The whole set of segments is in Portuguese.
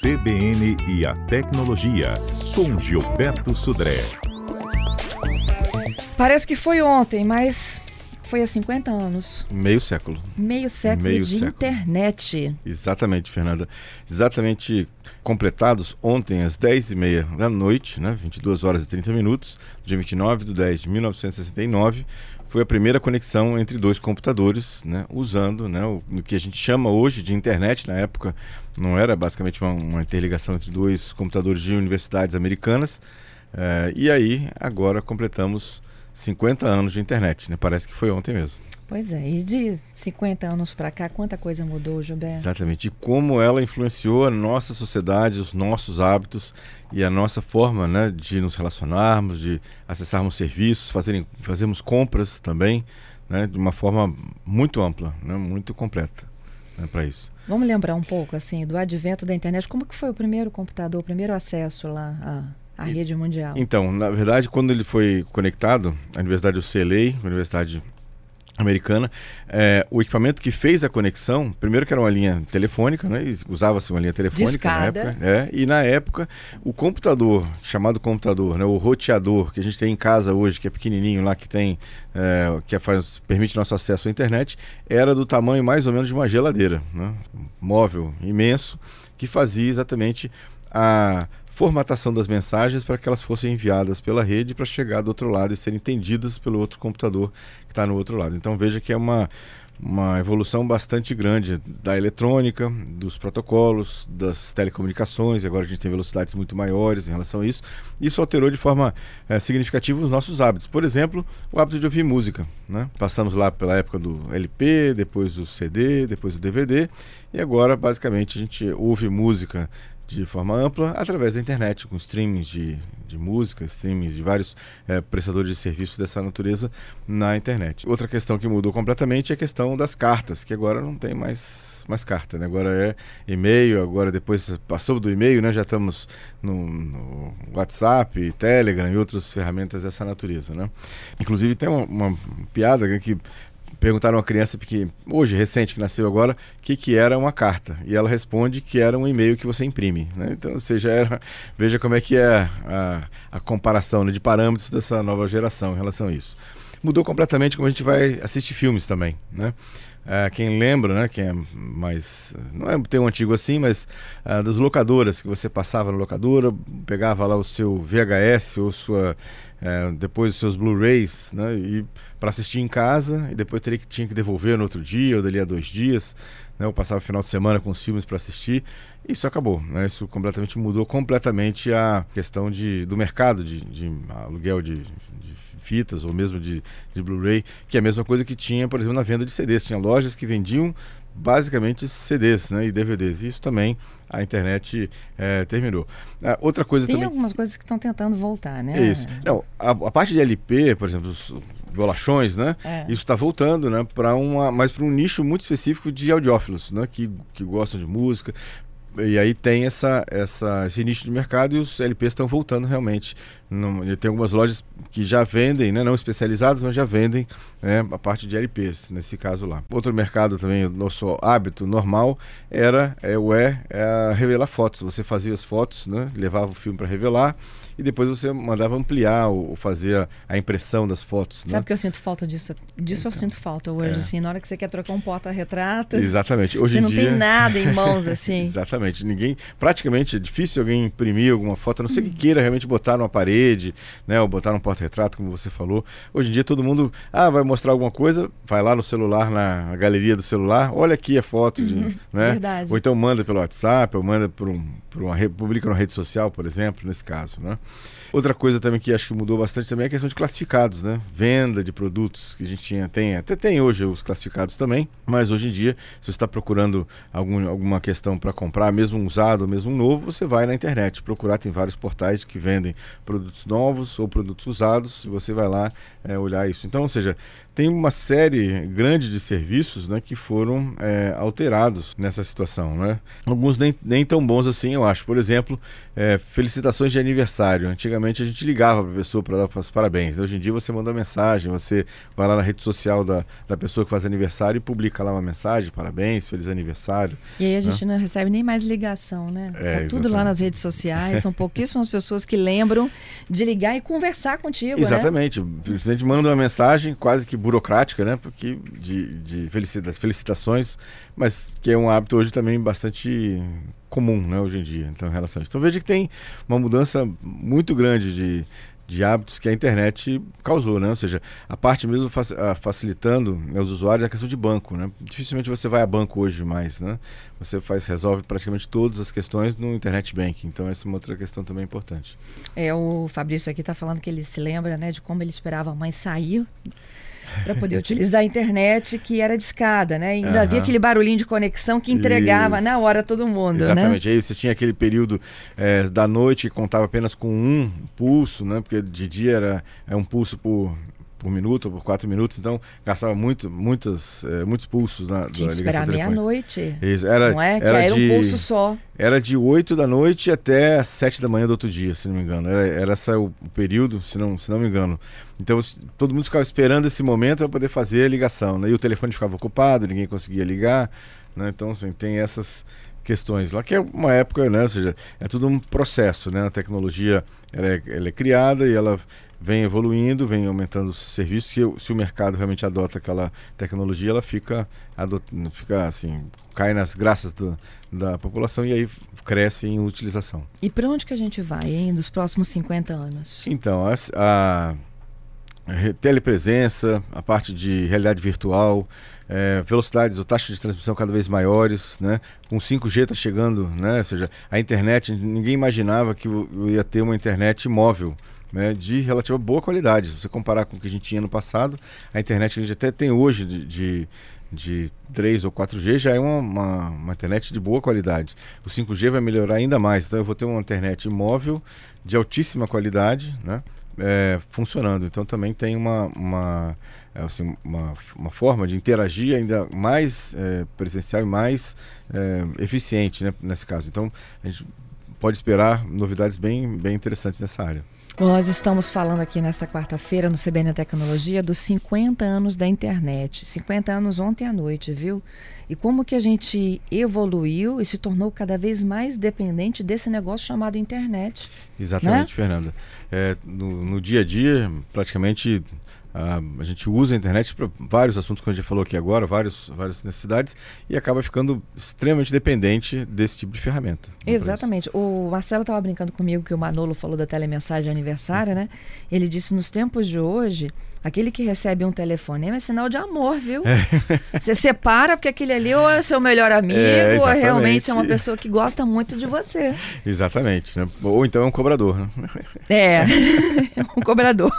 CBN e a Tecnologia, com Gilberto Sudré. Parece que foi ontem, mas foi há 50 anos. Meio século. Meio século Meio de século. internet. Exatamente, Fernanda. Exatamente completados ontem às 10h30 da noite, né, 22 horas e 30 minutos, dia 29 de 10 de 1969, foi a primeira conexão entre dois computadores, né, usando né, o, o que a gente chama hoje de internet. Na época não era basicamente uma, uma interligação entre dois computadores de universidades americanas. Eh, e aí, agora completamos 50 anos de internet, né? Parece que foi ontem mesmo. Pois é, e de 50 anos para cá, quanta coisa mudou, Gilberto? Exatamente. E como ela influenciou a nossa sociedade, os nossos hábitos e a nossa forma né, de nos relacionarmos, de acessarmos serviços, fazerem, fazermos compras também, né, de uma forma muito ampla, né, muito completa né, para isso. Vamos lembrar um pouco, assim, do advento da internet. Como que foi o primeiro computador, o primeiro acesso lá à, à rede mundial? Então, na verdade, quando ele foi conectado à Universidade UCLA, a Universidade americana, é, o equipamento que fez a conexão, primeiro que era uma linha telefônica, né, usava-se uma linha telefônica Discada. na época, é, e na época o computador, chamado computador, né, o roteador que a gente tem em casa hoje, que é pequenininho lá, que tem, é, que faz, permite nosso acesso à internet, era do tamanho mais ou menos de uma geladeira, né, um móvel imenso, que fazia exatamente a formatação das mensagens para que elas fossem enviadas pela rede para chegar do outro lado e serem entendidas pelo outro computador que está no outro lado. Então veja que é uma, uma evolução bastante grande da eletrônica, dos protocolos, das telecomunicações. Agora a gente tem velocidades muito maiores em relação a isso. Isso alterou de forma é, significativa os nossos hábitos. Por exemplo, o hábito de ouvir música. Né? Passamos lá pela época do LP, depois do CD, depois do DVD e agora basicamente a gente ouve música de forma ampla através da internet, com streamings de, de música, streamings de vários é, prestadores de serviços dessa natureza na internet. Outra questão que mudou completamente é a questão das cartas, que agora não tem mais, mais carta, né? agora é e-mail, agora depois passou do e-mail, né? já estamos no, no WhatsApp, Telegram e outras ferramentas dessa natureza. Né? Inclusive tem uma, uma piada que perguntaram a criança que hoje recente que nasceu agora o que que era uma carta e ela responde que era um e-mail que você imprime né? então seja era veja como é que é a, a comparação né, de parâmetros dessa nova geração em relação a isso mudou completamente como a gente vai assistir filmes também né Uh, quem lembra, né, quem é mais. Não é tão antigo assim, mas uh, das locadoras, que você passava na locadora, pegava lá o seu VHS ou sua. Uh, depois os seus Blu-rays, né, e para assistir em casa, e depois teria que, tinha que devolver no outro dia, ou dali a dois dias. Né, eu passava o final de semana com os filmes para assistir. Isso acabou, né, isso completamente mudou completamente a questão de, do mercado de, de aluguel de, de fitas ou mesmo de, de Blu-ray, que é a mesma coisa que tinha, por exemplo, na venda de CDs. Tinha lojas que vendiam basicamente CDs né, e DVDs. Isso também a internet é, terminou. Ah, outra coisa Tem também. algumas coisas que estão tentando voltar, né? Isso. Não, a, a parte de LP, por exemplo, os bolachões, né? É. Isso está voltando, né? Para uma, mas para um nicho muito específico de audiófilos, né? Que, que gostam de música. E aí tem essa, essa, esse nicho de mercado e os LPs estão voltando realmente. Não, tem algumas lojas que já vendem, né, não especializadas, mas já vendem né, a parte de LPs, nesse caso lá. Outro mercado também, nosso hábito normal era é, o é, é revelar fotos. Você fazia as fotos, né, levava o filme para revelar e depois você mandava ampliar ou, fazer a, impressão das fotos. Sabe né? que eu sinto falta disso? Disso eu sinto falta hoje, é. assim, na hora que você quer trocar um porta-retrato. Exatamente. Hoje Você não dia... tem nada em mãos, assim. Exatamente. Ninguém, praticamente é difícil alguém imprimir alguma foto, a não ser que queira realmente botar numa parede, né, ou botar num porta-retrato, como você falou. Hoje em dia todo mundo, ah, vai mostrar alguma coisa, vai lá no celular, na, galeria do celular, olha aqui a foto, de, né? Verdade. Ou então manda pelo WhatsApp, ou manda por, um, por uma publica numa rede social, por exemplo, nesse caso, né? Outra coisa também que acho que mudou bastante também é a questão de classificados, né? Venda de produtos que a gente tinha, tem, até tem hoje os classificados também, mas hoje em dia, se você está procurando algum, alguma questão para comprar, mesmo usado, mesmo novo, você vai na internet procurar, tem vários portais que vendem produtos novos ou produtos usados, e você vai lá é, olhar isso. Então, ou seja, tem uma série grande de serviços né, que foram é, alterados nessa situação. Né? Alguns nem, nem tão bons assim, eu acho. Por exemplo, é, felicitações de aniversário. Antigamente a gente ligava para a pessoa para dar os parabéns. Hoje em dia você manda mensagem, você vai lá na rede social da, da pessoa que faz aniversário e publica lá uma mensagem, parabéns, feliz aniversário. E aí a gente né? não recebe nem mais ligação, né? É, tá tudo lá nas redes sociais, são pouquíssimas pessoas que lembram de ligar e conversar contigo, né? Exatamente. Né? A gente manda uma mensagem quase que burocrática, né? Porque de, de felicitações, mas que é um hábito hoje também bastante comum, né, hoje em dia, então, em relação a isso. Então veja que tem uma mudança muito grande de, de hábitos que a internet causou, né? Ou seja, a parte mesmo facilitando né, os usuários a questão de banco, né? Dificilmente você vai a banco hoje mais, né? Você faz resolve praticamente todas as questões no internet banking. Então essa é uma outra questão também importante. É o Fabrício aqui está falando que ele se lembra, né, de como ele esperava a mãe sair para poder utilizar a internet que era de escada, né? E ainda uhum. havia aquele barulhinho de conexão que entregava Isso. na hora todo mundo, né? Exatamente. Né? Aí você tinha aquele período é, da noite que contava apenas com um pulso, né? Porque de dia era é um pulso por por minuto ou por quatro minutos, então gastava muito, muitas, é, muitos pulsos na Tinha que esperar meia-noite. Era, não é? Era, era de, um pulso só. Era de 8 da noite até 7 da manhã do outro dia, se não me engano. Era, era esse o, o período, se não, se não me engano. Então todo mundo ficava esperando esse momento para poder fazer a ligação. Né? E o telefone ficava ocupado, ninguém conseguia ligar. Né? Então assim, tem essas questões lá, que é uma época, né? ou seja, é tudo um processo. Né? A tecnologia ela é, ela é criada e ela vem evoluindo, vem aumentando os serviços. Se, se, o mercado realmente adota aquela tecnologia, ela fica, adot, fica assim, cai nas graças do, da população e aí cresce em utilização. E para onde que a gente vai, hein, nos próximos 50 anos? Então, a, a telepresença, a parte de realidade virtual, é, velocidades ou taxas de transmissão cada vez maiores, né? Com 5G está chegando, né? Ou seja, a internet, ninguém imaginava que ia ter uma internet móvel, né, de relativa boa qualidade. Se você comparar com o que a gente tinha no passado, a internet que a gente até tem hoje de, de, de 3 ou 4G já é uma, uma, uma, internet de boa qualidade. O 5G vai melhorar ainda mais. Então eu vou ter uma internet móvel de altíssima qualidade, né? É, funcionando. Então também tem uma, uma, é, assim, uma, uma forma de interagir ainda mais é, presencial e mais é, eficiente né, nesse caso. Então a gente pode esperar novidades bem, bem interessantes nessa área. Nós estamos falando aqui nesta quarta-feira no CBN Tecnologia dos 50 anos da internet. 50 anos ontem à noite, viu? E como que a gente evoluiu e se tornou cada vez mais dependente desse negócio chamado internet. Exatamente, né? Fernanda. É, no, no dia a dia, praticamente Uh, a gente usa a internet para vários assuntos que a gente falou aqui agora, vários, várias necessidades, e acaba ficando extremamente dependente desse tipo de ferramenta. Exatamente. O Marcelo estava brincando comigo que o Manolo falou da telemensagem aniversária, né? Ele disse: nos tempos de hoje, Aquele que recebe um telefonema é sinal de amor, viu? É. Você separa porque aquele ali ou é seu melhor amigo é, ou realmente é uma pessoa que gosta muito de você. Exatamente. Né? Ou então é um cobrador. Né? É, é um cobrador.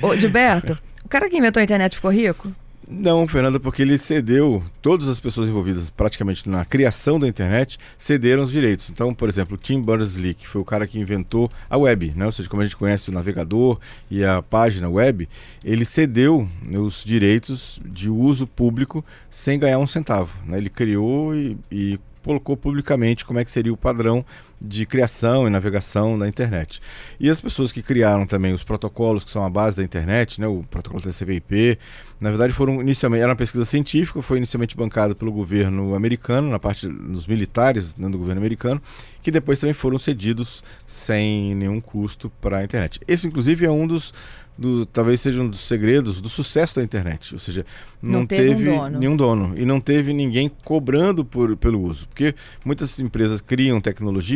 Ô, Gilberto, o cara que inventou a internet ficou rico? Não, Fernanda, porque ele cedeu, todas as pessoas envolvidas praticamente na criação da internet cederam os direitos. Então, por exemplo, Tim Berners-Lee, que foi o cara que inventou a web, né? ou seja, como a gente conhece o navegador e a página web, ele cedeu os direitos de uso público sem ganhar um centavo. Né? Ele criou e, e colocou publicamente como é que seria o padrão de criação e navegação da internet. E as pessoas que criaram também os protocolos que são a base da internet, né, o protocolo TCP/IP, na verdade foram inicialmente era uma pesquisa científica, foi inicialmente bancada pelo governo americano, na parte dos militares né, do governo americano, que depois também foram cedidos sem nenhum custo para a internet. Esse inclusive é um dos do, talvez seja um dos segredos do sucesso da internet. Ou seja, não, não teve, teve um dono. nenhum dono e não teve ninguém cobrando por, pelo uso. Porque muitas empresas criam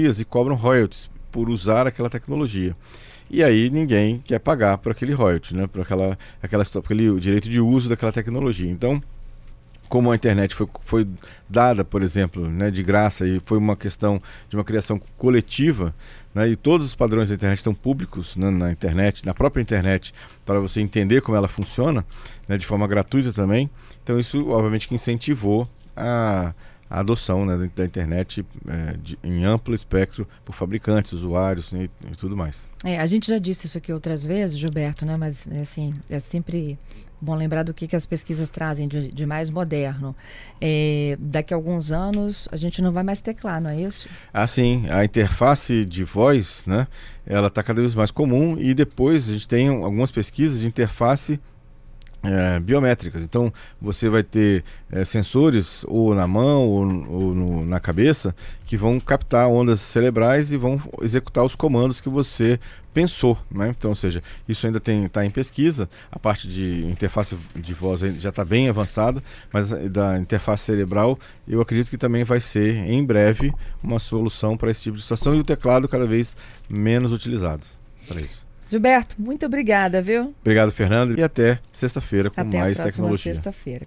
tecnologias e cobram royalties por usar aquela tecnologia. E aí ninguém quer pagar por aquele royalties, né? por aquela, aquela, aquele direito de uso daquela tecnologia. Então, como a internet foi, foi dada, por exemplo, né, de graça e foi uma questão de uma criação coletiva, né, e todos os padrões da internet estão públicos né, na internet, na própria internet, para você entender como ela funciona, né, de forma gratuita também. Então isso, obviamente, que incentivou a, a adoção né, da internet é, de, em amplo espectro por fabricantes, usuários né, e, e, tudo mais. É, a gente já disse isso aqui outras vezes, Gilberto, né, mas assim é sempre Bom lembrar do que, que as pesquisas trazem de, de mais moderno. É, daqui a alguns anos a gente não vai mais teclar, não é isso? Ah, sim. A interface de voz, né? Ela está cada vez mais comum e depois a gente tem algumas pesquisas de interface é, biométricas. Então você vai ter é, sensores ou na mão ou, ou no, na cabeça que vão captar ondas cerebrais e vão executar os comandos que você pensou. Né? Então, ou seja, isso ainda está em pesquisa. A parte de interface de voz já está bem avançada, mas da interface cerebral eu acredito que também vai ser em breve uma solução para esse tipo de situação e o teclado cada vez menos utilizado para isso. Gilberto, muito obrigada, viu? Obrigado, Fernando, e até sexta-feira com até mais a tecnologia. Sexta-feira.